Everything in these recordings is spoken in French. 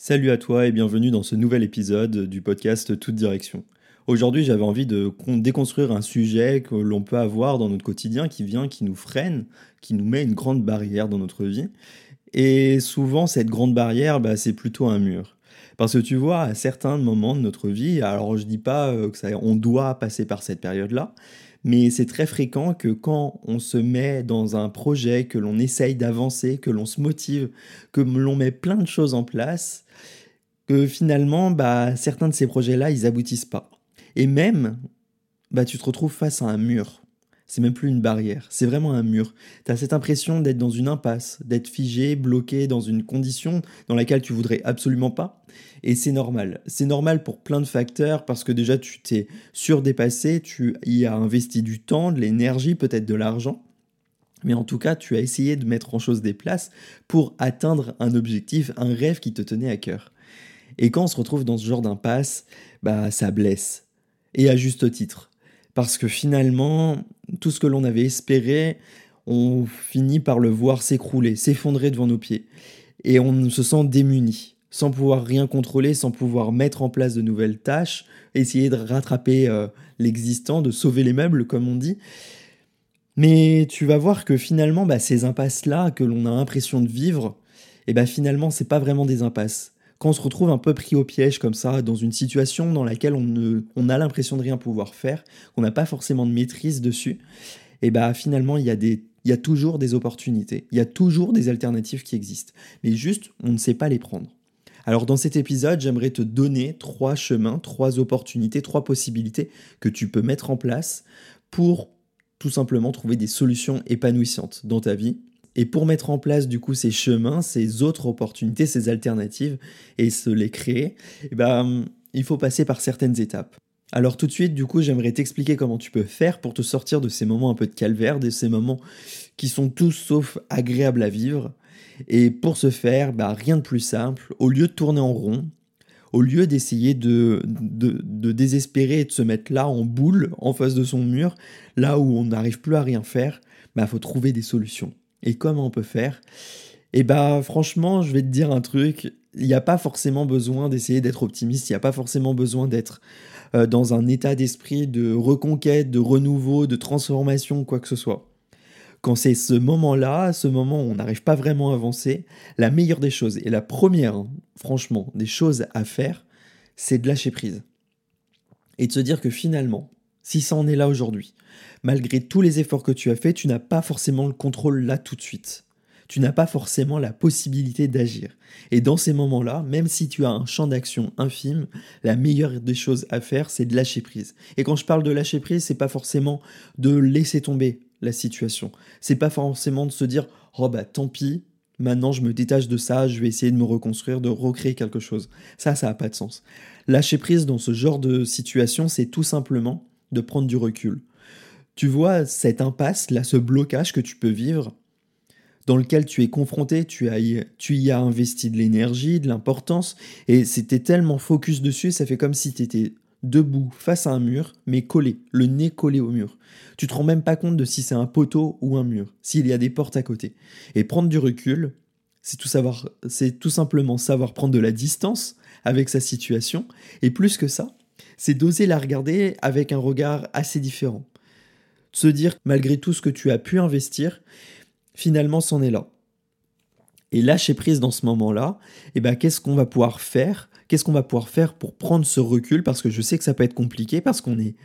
Salut à toi et bienvenue dans ce nouvel épisode du podcast Toute Direction. Aujourd'hui, j'avais envie de déconstruire un sujet que l'on peut avoir dans notre quotidien qui vient, qui nous freine, qui nous met une grande barrière dans notre vie. Et souvent, cette grande barrière, bah, c'est plutôt un mur. Parce que tu vois, à certains moments de notre vie, alors je dis pas euh, que ça, on doit passer par cette période-là, mais c'est très fréquent que quand on se met dans un projet, que l'on essaye d'avancer, que l'on se motive, que l'on met plein de choses en place, que finalement, bah, certains de ces projets-là, ils aboutissent pas. Et même, bah, tu te retrouves face à un mur. C'est même plus une barrière, c'est vraiment un mur. Tu as cette impression d'être dans une impasse, d'être figé, bloqué dans une condition dans laquelle tu voudrais absolument pas. Et c'est normal. C'est normal pour plein de facteurs parce que déjà tu t'es surdépassé, tu y as investi du temps, de l'énergie, peut-être de l'argent. Mais en tout cas, tu as essayé de mettre en chose des places pour atteindre un objectif, un rêve qui te tenait à cœur. Et quand on se retrouve dans ce genre d'impasse, bah ça blesse. Et à juste titre. Parce que finalement, tout ce que l'on avait espéré, on finit par le voir s'écrouler, s'effondrer devant nos pieds. Et on se sent démuni, sans pouvoir rien contrôler, sans pouvoir mettre en place de nouvelles tâches, essayer de rattraper euh, l'existant, de sauver les meubles, comme on dit. Mais tu vas voir que finalement, bah, ces impasses-là que l'on a l'impression de vivre, et eh bah, finalement, c'est pas vraiment des impasses quand on se retrouve un peu pris au piège comme ça, dans une situation dans laquelle on, ne, on a l'impression de rien pouvoir faire, qu'on n'a pas forcément de maîtrise dessus, et bah finalement il y il y a toujours des opportunités, il y a toujours des alternatives qui existent, mais juste on ne sait pas les prendre. Alors dans cet épisode, j'aimerais te donner trois chemins, trois opportunités, trois possibilités que tu peux mettre en place pour tout simplement trouver des solutions épanouissantes dans ta vie et pour mettre en place du coup ces chemins, ces autres opportunités, ces alternatives et se les créer, eh ben, il faut passer par certaines étapes. Alors tout de suite, du coup, j'aimerais t'expliquer comment tu peux faire pour te sortir de ces moments un peu de calvaire, de ces moments qui sont tous sauf agréables à vivre. Et pour ce faire, bah, rien de plus simple. Au lieu de tourner en rond, au lieu d'essayer de, de, désespérer et de se mettre là en boule, en face de son mur, là où on n'arrive plus à rien faire, il bah, faut trouver des solutions. Et comment on peut faire Eh bah franchement, je vais te dire un truc, il n'y a pas forcément besoin d'essayer d'être optimiste, il n'y a pas forcément besoin d'être euh, dans un état d'esprit de reconquête, de renouveau, de transformation, quoi que ce soit. Quand c'est ce moment-là, ce moment où on n'arrive pas vraiment à avancer, la meilleure des choses, et la première, hein, franchement, des choses à faire, c'est de lâcher prise. Et de se dire que finalement, si ça en est là aujourd'hui, malgré tous les efforts que tu as faits, tu n'as pas forcément le contrôle là tout de suite. Tu n'as pas forcément la possibilité d'agir. Et dans ces moments-là, même si tu as un champ d'action infime, la meilleure des choses à faire, c'est de lâcher prise. Et quand je parle de lâcher prise, c'est pas forcément de laisser tomber la situation. C'est pas forcément de se dire "Oh bah tant pis, maintenant je me détache de ça, je vais essayer de me reconstruire, de recréer quelque chose." Ça ça a pas de sens. Lâcher prise dans ce genre de situation, c'est tout simplement de prendre du recul. Tu vois cette impasse, là, ce blocage que tu peux vivre, dans lequel tu es confronté, tu, y as investi de l'énergie, de l'importance, et c'était tellement focus dessus, ça fait comme si tu étais debout face à un mur, mais collé, le nez collé au mur. Tu te rends même pas compte de si c'est un poteau ou un mur, s'il y a des portes à côté. Et prendre du recul, c'est tout savoir, c'est tout simplement savoir prendre de la distance avec sa situation, et plus que ça, c'est d'oser la regarder avec un regard assez différent. De se dire, malgré tout ce que tu as pu investir, finalement, c'en est là. Et lâcher prise dans ce moment-là, eh ben, qu'est-ce qu'on va pouvoir faire? Qu'est-ce qu'on va pouvoir faire pour prendre ce recul? Parce que je sais que ça peut être compliqué, parce qu'on est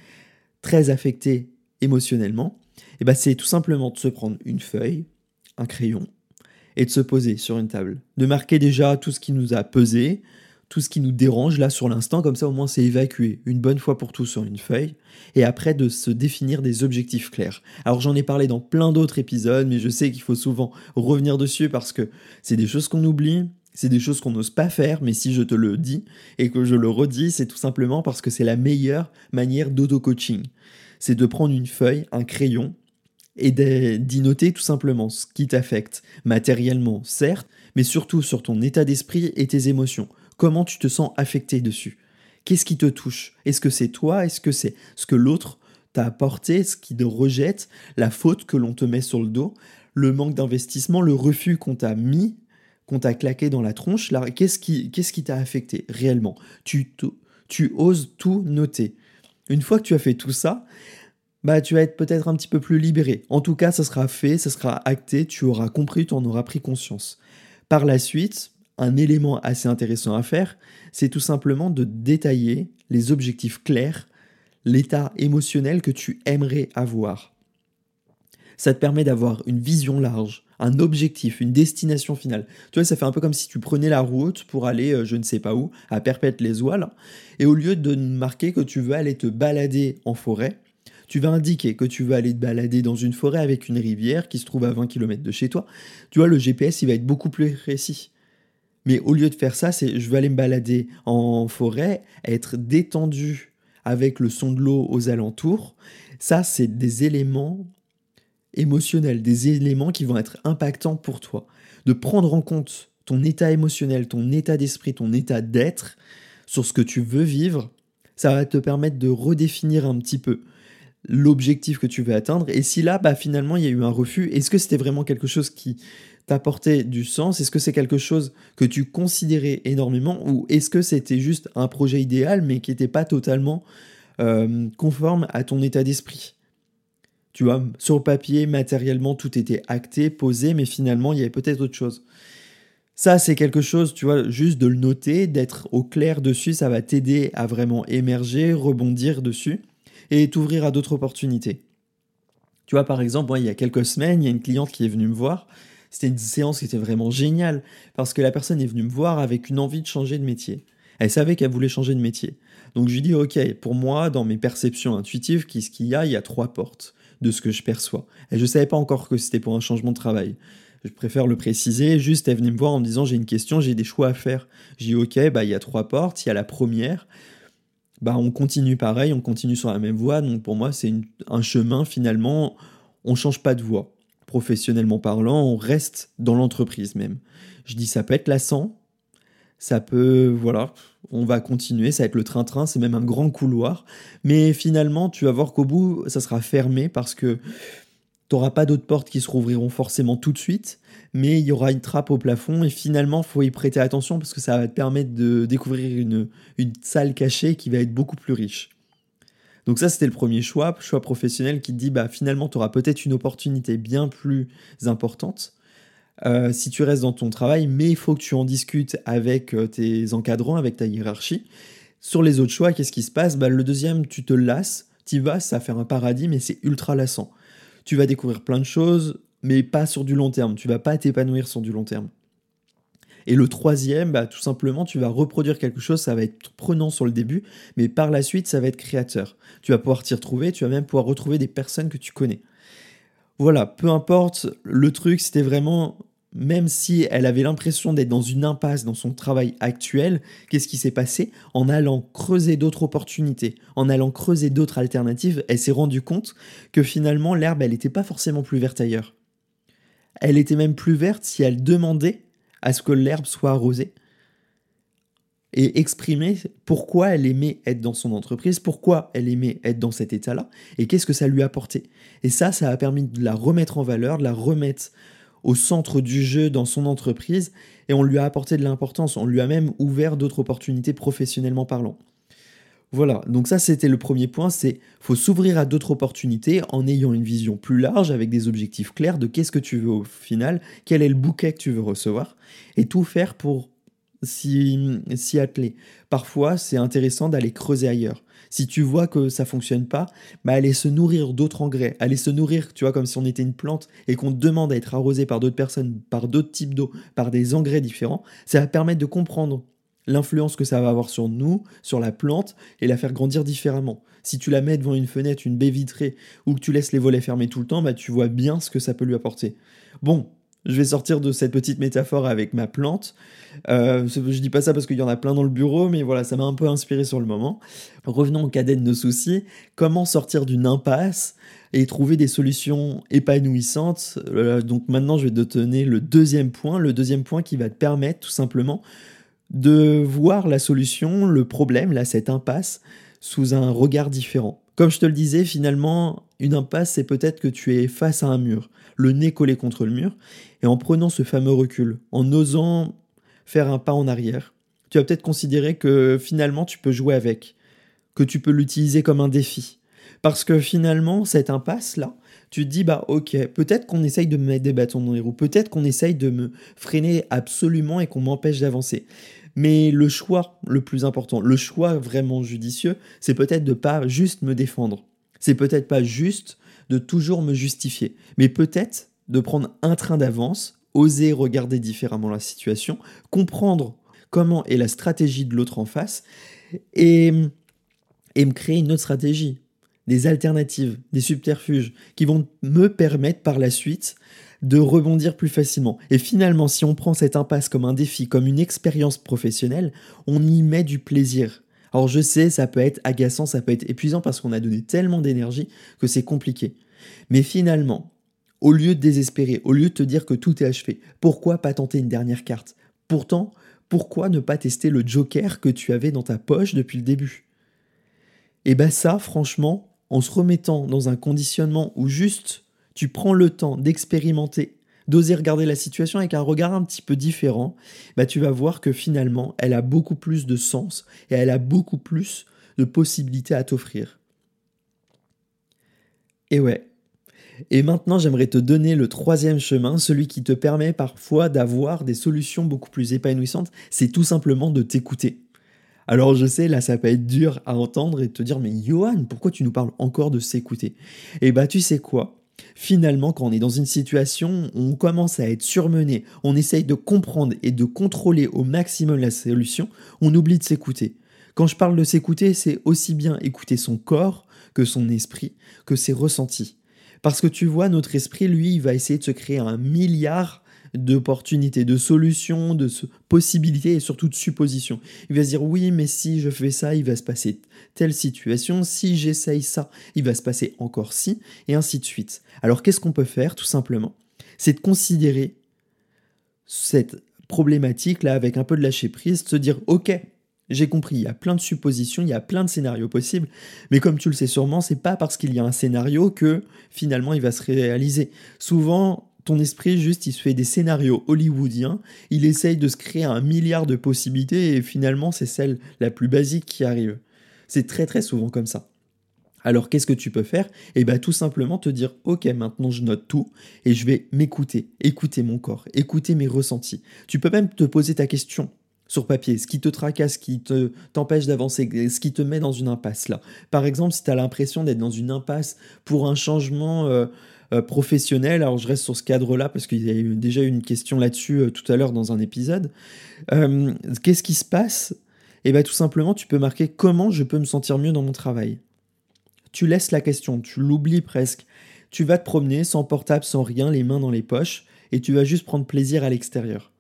très affecté émotionnellement. Eh ben, c'est tout simplement de se prendre une feuille, un crayon, et de se poser sur une table. De marquer déjà tout ce qui nous a pesé, tout ce qui nous dérange là sur l'instant, comme ça au moins c'est évacué une bonne fois pour tout sur une feuille, et après de se définir des objectifs clairs. Alors j'en ai parlé dans plein d'autres épisodes, mais je sais qu'il faut souvent revenir dessus parce que c'est des choses qu'on oublie, c'est des choses qu'on n'ose pas faire, mais si je te le dis et que je le redis, c'est tout simplement parce que c'est la meilleure manière d'auto-coaching. C'est de prendre une feuille, un crayon, et d'y noter tout simplement ce qui t'affecte matériellement, certes, mais surtout sur ton état d'esprit et tes émotions. Comment tu te sens affecté dessus? Qu'est-ce qui te touche? Est-ce que c'est toi? Est-ce que c'est ce que l'autre t'a apporté, ce qui te rejette, la faute que l'on te met sur le dos, le manque d'investissement, le refus qu'on t'a mis? Qu'on t'a claqué dans la tronche, là, qu'est-ce qui qu'est-ce qui t'a affecté réellement? Tu, tu oses tout noter. Une fois que tu as fait tout ça, bah tu vas être peut-être un petit peu plus libéré. En tout cas, ça sera fait, ça sera acté, tu auras compris, tu en auras pris conscience. Par la suite, un élément assez intéressant à faire, c'est tout simplement de détailler les objectifs clairs, l'état émotionnel que tu aimerais avoir. Ça te permet d'avoir une vision large, un objectif, une destination finale. Tu vois, ça fait un peu comme si tu prenais la route pour aller, euh, je ne sais pas où, à Perpète-les-Ouales, et au lieu de marquer que tu veux aller te balader en forêt, tu vas indiquer que tu veux aller te balader dans une forêt avec une rivière qui se trouve à 20 km de chez toi. Tu vois, le GPS, il va être beaucoup plus précis. Mais au lieu de faire ça, c'est je veux aller me balader en forêt, être détendu avec le son de l'eau aux alentours. Ça, c'est des éléments émotionnels, des éléments qui vont être impactants pour toi. De prendre en compte ton état émotionnel, ton état d'esprit, ton état d'être sur ce que tu veux vivre, ça va te permettre de redéfinir un petit peu l'objectif que tu veux atteindre. Et si là, bah, finalement, il y a eu un refus, est-ce que c'était vraiment quelque chose qui t'apportait du sens? Est-ce que c'est quelque chose que tu considérais énormément Ou est-ce que c'était juste un projet idéal, mais qui n'était pas totalement euh, conforme à ton état d'esprit? Tu vois, sur le papier, matériellement, tout était acté, posé, mais finalement, il y avait peut-être autre chose. Ça, c'est quelque chose, tu vois, juste de le noter, d'être au clair dessus, ça va t'aider à vraiment émerger, rebondir dessus et t'ouvrir à d'autres opportunités. Tu vois, par exemple, moi, il y a quelques semaines, il y a une cliente qui est venue me voir. C'était une séance qui était vraiment géniale parce que la personne est venue me voir avec une envie de changer de métier. Elle savait qu'elle voulait changer de métier. Donc je lui dis, ok, pour moi, dans mes perceptions intuitives, qu'est-ce qu'il y a? Il y a trois portes de ce que je perçois. Et je ne savais pas encore que c'était pour un changement de travail. Je préfère le préciser. Juste, elle venait me voir en me disant, j'ai une question, j'ai des choix à faire. J'ai dit, ok, bah, il y a trois portes. Il y a la première, bah, on continue pareil, on continue sur la même voie. Donc pour moi, c'est un chemin finalement, on change pas de voie. Professionnellement parlant, on reste dans l'entreprise même. Je dis ça peut être lassant, ça peut, voilà, on va continuer, ça va être le train-train, c'est même un grand couloir. Mais finalement, tu vas voir qu'au bout, ça sera fermé parce que tu n'auras pas d'autres portes qui se rouvriront forcément tout de suite mais il y aura une trappe au plafond et finalement, faut y prêter attention parce que ça va te permettre de découvrir une salle cachée qui va être beaucoup plus riche. Donc ça, c'était le premier choix, choix professionnel qui te dit, bah, finalement, tu auras peut-être une opportunité bien plus importante euh, si tu restes dans ton travail, mais il faut que tu en discutes avec euh, tes encadrants, avec ta hiérarchie. Sur les autres choix, qu'est-ce qui se passe? Bah, Le deuxième, tu te lasses, tu vas, ça faire un paradis, mais c'est ultra lassant. Tu vas découvrir plein de choses, mais pas sur du long terme. Tu vas pas t'épanouir sur du long terme. Et le troisième, bah, tout simplement, tu vas reproduire quelque chose, ça va être prenant sur le début, mais par la suite, ça va être créateur. Tu vas pouvoir t'y retrouver, tu vas même pouvoir retrouver des personnes que tu connais. Voilà, peu importe, le truc, c'était vraiment, même si elle avait l'impression d'être dans une impasse dans son travail actuel, qu'est-ce qui s'est passé? En allant creuser d'autres opportunités, en allant creuser d'autres alternatives, elle s'est rendue compte que finalement, l'herbe, elle n'était pas forcément plus verte ailleurs. Elle était même plus verte si elle demandait à ce que l'herbe soit arrosée et exprimer pourquoi elle aimait être dans son entreprise, pourquoi elle aimait être dans cet état-là, et qu'est-ce que ça lui apportait. Et ça, ça a permis de la remettre en valeur, de la remettre au centre du jeu dans son entreprise, et on lui a apporté de l'importance, on lui a même ouvert d'autres opportunités professionnellement parlant. Voilà, donc ça c'était le premier point, c'est faut s'ouvrir à d'autres opportunités en ayant une vision plus large avec des objectifs clairs de qu'est-ce que tu veux au final, quel est le bouquet que tu veux recevoir et tout faire pour s'y atteler. Parfois, c'est intéressant d'aller creuser ailleurs. Si tu vois que ça fonctionne pas, bah aller se nourrir d'autres engrais, aller se nourrir, tu vois, comme si on était une plante et qu'on te demande à être arrosé par d'autres personnes, par d'autres types d'eau, par des engrais différents, ça va permettre de comprendre l'influence que ça va avoir sur nous, sur la plante, et la faire grandir différemment. Si tu la mets devant une fenêtre, une baie vitrée, ou que tu laisses les volets fermés tout le temps, bah, tu vois bien ce que ça peut lui apporter. Bon, je vais sortir de cette petite métaphore avec ma plante. Euh, je dis pas ça parce qu'il y en a plein dans le bureau, mais voilà, ça m'a un peu inspiré sur le moment. Revenons au cadet de nos soucis. Comment sortir d'une impasse et trouver des solutions épanouissantes? Euh, Donc maintenant, je vais te donner le deuxième point. Le deuxième point qui va te permettre tout simplement de voir la solution, le problème, là, cette impasse, sous un regard différent. Comme je te le disais, finalement, une impasse, c'est peut-être que tu es face à un mur, le nez collé contre le mur, et en prenant ce fameux recul, en osant faire un pas en arrière, tu vas peut-être considérer que finalement tu peux jouer avec, que tu peux l'utiliser comme un défi. Parce que finalement, cette impasse-là, tu te dis, bah ok, peut-être qu'on essaye de me mettre des bâtons dans les roues, peut-être qu'on essaye de me freiner absolument et qu'on m'empêche d'avancer. Mais le choix le plus important, le choix vraiment judicieux, c'est peut-être de pas juste me défendre. C'est peut-être pas juste de toujours me justifier, mais peut-être de prendre un train d'avance, oser regarder différemment la situation, comprendre comment est la stratégie de l'autre en face et, et me créer une autre stratégie, des alternatives, des subterfuges qui vont me permettre par la suite de rebondir plus facilement. Et finalement, si on prend cette impasse comme un défi, comme une expérience professionnelle, on y met du plaisir. Alors je sais, ça peut être agaçant, ça peut être épuisant parce qu'on a donné tellement d'énergie que c'est compliqué. Mais finalement, au lieu de désespérer, au lieu de te dire que tout est achevé, pourquoi pas tenter une dernière carte? Pourtant, pourquoi ne pas tester le joker que tu avais dans ta poche depuis le début? Et eh bien ça, franchement, en se remettant dans un conditionnement où juste tu prends le temps d'expérimenter, d'oser regarder la situation avec un regard un petit peu différent, bah tu vas voir que finalement, elle a beaucoup plus de sens et elle a beaucoup plus de possibilités à t'offrir. Et ouais. Et maintenant, j'aimerais te donner le troisième chemin, celui qui te permet parfois d'avoir des solutions beaucoup plus épanouissantes, c'est tout simplement de t'écouter. Alors je sais, là ça peut être dur à entendre et te dire, mais Johan, pourquoi tu nous parles encore de s'écouter? Eh bah tu sais quoi? Finalement, quand on est dans une situation, on commence à être surmené, on essaye de comprendre et de contrôler au maximum la solution, on oublie de s'écouter. Quand je parle de s'écouter, c'est aussi bien écouter son corps que son esprit, que ses ressentis. Parce que tu vois, notre esprit, lui, il va essayer de se créer un milliard d'opportunités, de solutions, de possibilités et surtout de suppositions. Il va se dire oui, mais si je fais ça, il va se passer telle situation, si j'essaye ça, il va se passer encore ci, et ainsi de suite. Alors qu'est-ce qu'on peut faire tout simplement? C'est de considérer cette problématique-là avec un peu de lâcher prise, se dire ok, j'ai compris, il y a plein de suppositions, il y a plein de scénarios possibles, mais comme tu le sais sûrement, c'est pas parce qu'il y a un scénario que finalement il va se réaliser. Souvent, ton esprit, juste, il se fait des scénarios hollywoodiens, il essaye de se créer un milliard de possibilités et finalement, c'est celle la plus basique qui arrive. C'est très très souvent comme ça. Alors qu'est-ce que tu peux faire? Eh bien tout simplement te dire ok maintenant je note tout et je vais m'écouter, écouter mon corps, écouter mes ressentis. Tu peux même te poser ta question sur papier, ce qui te tracasse, ce qui te t'empêche d'avancer, ce qui te met dans une impasse là. Par exemple, si tu as l'impression d'être dans une impasse pour un changement euh, euh, professionnel. Alors je reste sur ce cadre-là parce qu'il y a eu déjà une question là-dessus euh, tout à l'heure dans un épisode. Euh, qu'est-ce qui se passe? Eh bien tout simplement, tu peux marquer comment je peux me sentir mieux dans mon travail. Tu laisses la question, tu l'oublies presque. Tu vas te promener sans portable, sans rien, les mains dans les poches, et tu vas juste prendre plaisir à l'extérieur.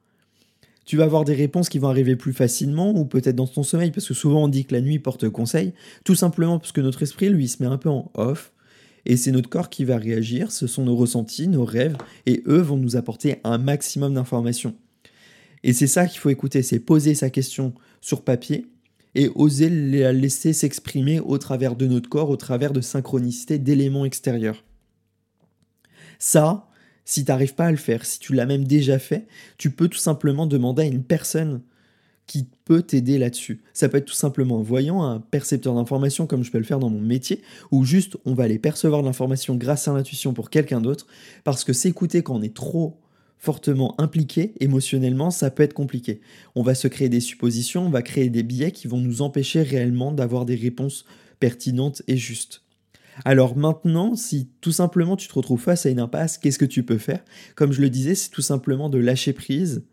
Tu vas avoir des réponses qui vont arriver plus facilement ou peut-être dans ton sommeil, parce que souvent on dit que la nuit porte conseil, tout simplement parce que notre esprit, lui, se met un peu en off, et c'est notre corps qui va réagir, ce sont nos ressentis, nos rêves, et eux vont nous apporter un maximum d'informations. Et c'est ça qu'il faut écouter, c'est poser sa question sur papier et oser la laisser s'exprimer au travers de notre corps, au travers de synchronicité d'éléments extérieurs. Ça, si tu n'arrives pas à le faire, si tu l'as même déjà fait, tu peux tout simplement demander à une personne qui peut t'aider là-dessus. Ça peut être tout simplement un voyant, un percepteur d'informations comme je peux le faire dans mon métier, ou juste on va aller percevoir l'information grâce à l'intuition pour quelqu'un d'autre, parce que s'écouter quand on est trop fortement impliqué émotionnellement, ça peut être compliqué. On va se créer des suppositions, on va créer des biais qui vont nous empêcher réellement d'avoir des réponses pertinentes et justes. Alors maintenant, si tout simplement tu te retrouves face à une impasse, qu'est-ce que tu peux faire? Comme je le disais, c'est tout simplement de lâcher prise,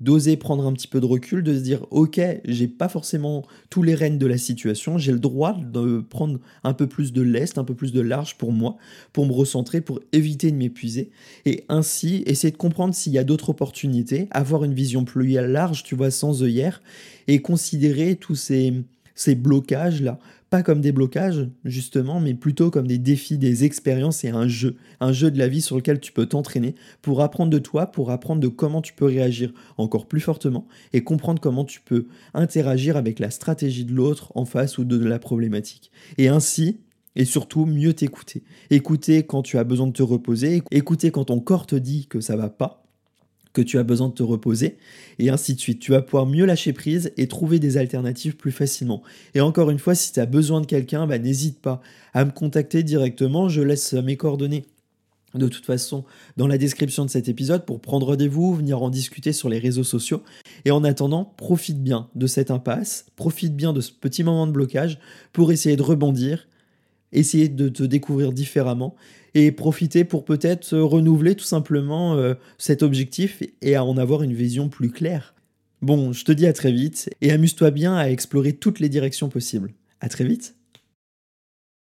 d'oser prendre un petit peu de recul, de se dire ok, j'ai pas forcément tous les rênes de la situation, j'ai le droit de prendre un peu plus de lest, un peu plus de large pour moi, pour me recentrer, pour éviter de m'épuiser, et ainsi essayer de comprendre s'il y a d'autres opportunités, avoir une vision plus large, tu vois, sans œillère, et considérer tous ces, ces blocages-là pas comme des blocages, justement, mais plutôt comme des défis, des expériences et un jeu, un jeu de la vie sur lequel tu peux t'entraîner pour apprendre de toi, pour apprendre de comment tu peux réagir encore plus fortement et comprendre comment tu peux interagir avec la stratégie de l'autre en face ou de la problématique. Et ainsi, Et surtout, mieux t'écouter. Écouter quand tu as besoin de te reposer, écouter quand ton corps te dit que ça va pas, que tu as besoin de te reposer, et ainsi de suite. Tu vas pouvoir mieux lâcher prise et trouver des alternatives plus facilement. Et encore une fois, si tu as besoin de quelqu'un, bah, n'hésite pas à me contacter directement, je laisse mes coordonnées de toute façon dans la description de cet épisode pour prendre rendez-vous, venir en discuter sur les réseaux sociaux. Et en attendant, profite bien de cette impasse, profite bien de ce petit moment de blocage pour essayer de rebondir, essayer de te découvrir différemment et profiter pour peut-être renouveler tout simplement euh, cet objectif et à en avoir une vision plus claire. Bon, je te dis à très vite et amuse-toi bien à explorer toutes les directions possibles. À très vite